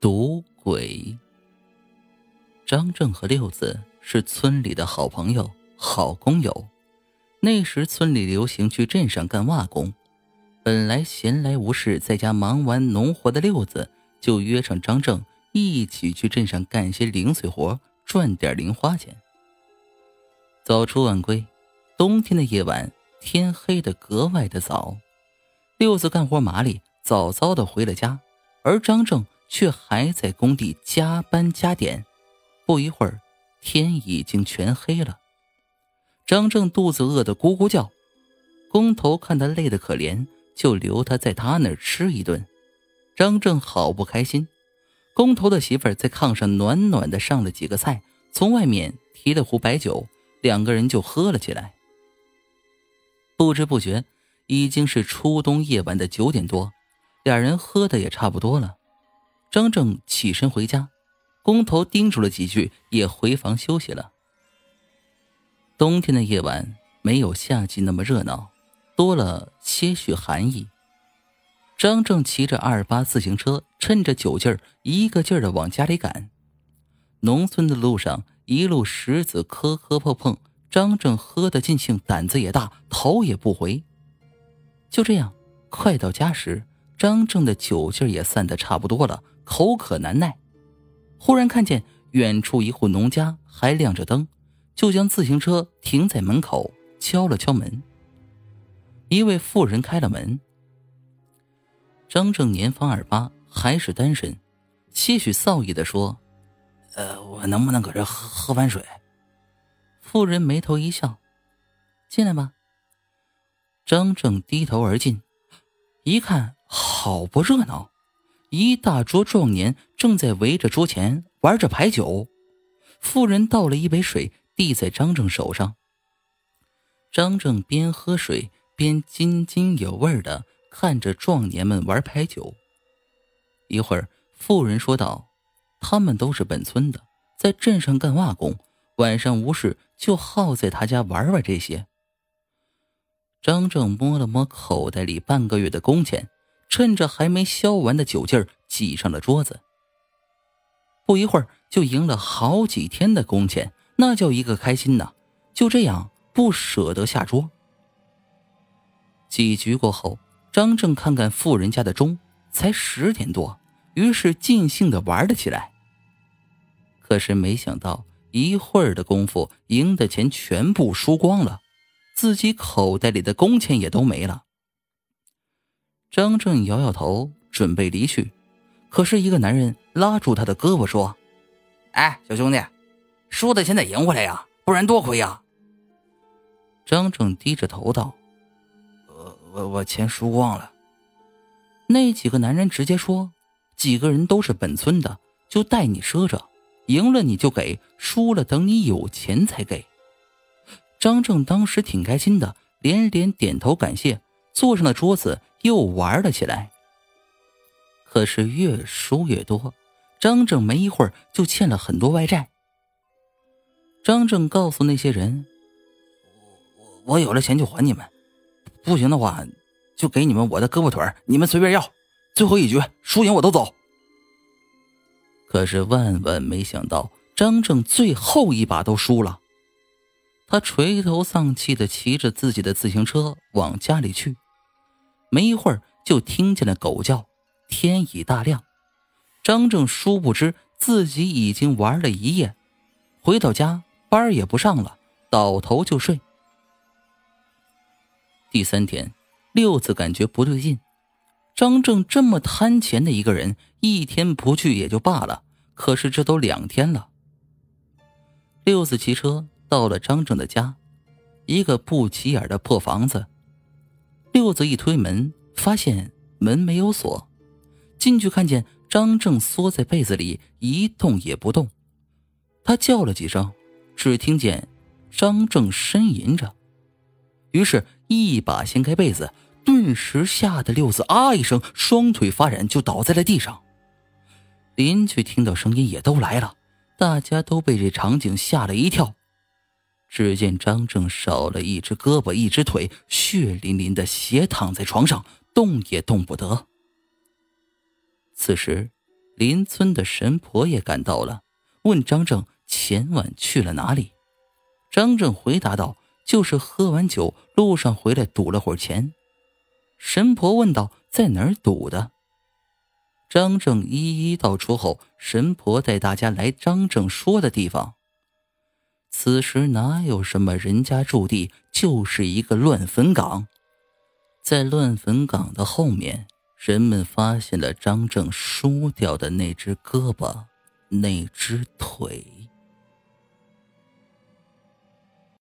赌鬼。张正和六子是村里的好朋友、好工友。那时村里流行去镇上干瓦工，本来闲来无事，在家忙完农活的六子就约上张正一起去镇上干些零碎活，赚点零花钱。早出晚归，冬天的夜晚天黑的格外的早，六子干活麻利，早早的回了家，而张正却还在工地加班加点。不一会儿，天已经全黑了。张正肚子饿得咕咕叫，工头看他累得可怜，就留他在他那儿吃一顿。张正好不开心。工头的媳妇儿在炕上暖暖的上了几个菜，从外面提了壶白酒，两个人就喝了起来。不知不觉，已经是初冬夜晚的九点多，俩人喝的也差不多了。张正起身回家，工头叮嘱了几句，也回房休息了。冬天的夜晚没有夏季那么热闹，多了些许寒意。张正骑着二八自行车，趁着酒劲儿，一个劲儿的往家里赶。农村的路上，一路石子磕磕碰碰，张正喝得尽兴，胆子也大，头也不回。就这样，快到家时，张正的酒劲儿也散得差不多了，口渴难耐。忽然看见远处一户农家还亮着灯。就将自行车停在门口，敲了敲门。一位妇人开了门。张正年方二八，还是单身，些许臊意的说：“呃，我能不能搁这喝喝碗水？”妇人眉头一笑：“进来吧。”张正低头而进，一看，好不热闹，一大桌壮年正在围着桌前玩着牌九。妇人倒了一杯水。递在张正手上。张正边喝水边津津有味的看着壮年们玩牌九。一会儿，妇人说道：“他们都是本村的，在镇上干瓦工，晚上无事就好在他家玩玩这些。”张正摸了摸口袋里半个月的工钱，趁着还没消完的酒劲儿挤上了桌子。不一会儿，就赢了好几天的工钱。那叫一个开心呐！就这样不舍得下桌。几局过后，张正看看富人家的钟，才十点多，于是尽兴的玩了起来。可是没想到，一会儿的功夫，赢的钱全部输光了，自己口袋里的工钱也都没了。张正摇摇头，准备离去，可是一个男人拉住他的胳膊说：“哎，小兄弟。”输的钱得赢回来呀，不然多亏呀。张正低着头道：“我我我钱输光了。”那几个男人直接说：“几个人都是本村的，就带你赊着，赢了你就给，输了等你有钱才给。”张正当时挺开心的，连连点头感谢，坐上了桌子又玩了起来。可是越输越多，张正没一会儿就欠了很多外债。张正告诉那些人：“我我有了钱就还你们，不行的话，就给你们我的胳膊腿你们随便要。最后一局输赢我都走。”可是万万没想到，张正最后一把都输了。他垂头丧气的骑着自己的自行车往家里去，没一会儿就听见了狗叫。天已大亮，张正殊不知自己已经玩了一夜，回到家。班也不上了，倒头就睡。第三天，六子感觉不对劲，张正这么贪钱的一个人，一天不去也就罢了，可是这都两天了。六子骑车到了张正的家，一个不起眼的破房子。六子一推门，发现门没有锁，进去看见张正缩在被子里一动也不动，他叫了几声。只听见张正呻吟着，于是，一把掀开被子，顿时吓得六子啊一声，双腿发软，就倒在了地上。邻居听到声音也都来了，大家都被这场景吓了一跳。只见张正少了一只胳膊，一只腿，血淋淋的斜躺在床上，动也动不得。此时，邻村的神婆也赶到了，问张正前晚去了哪里。张正回答道：“就是喝完酒，路上回来赌了会儿钱。”神婆问道：“在哪儿赌的？”张正一一道出后，神婆带大家来张正说的地方。此时哪有什么人家驻地，就是一个乱坟岗。在乱坟岗的后面，人们发现了张正输掉的那只胳膊，那只腿。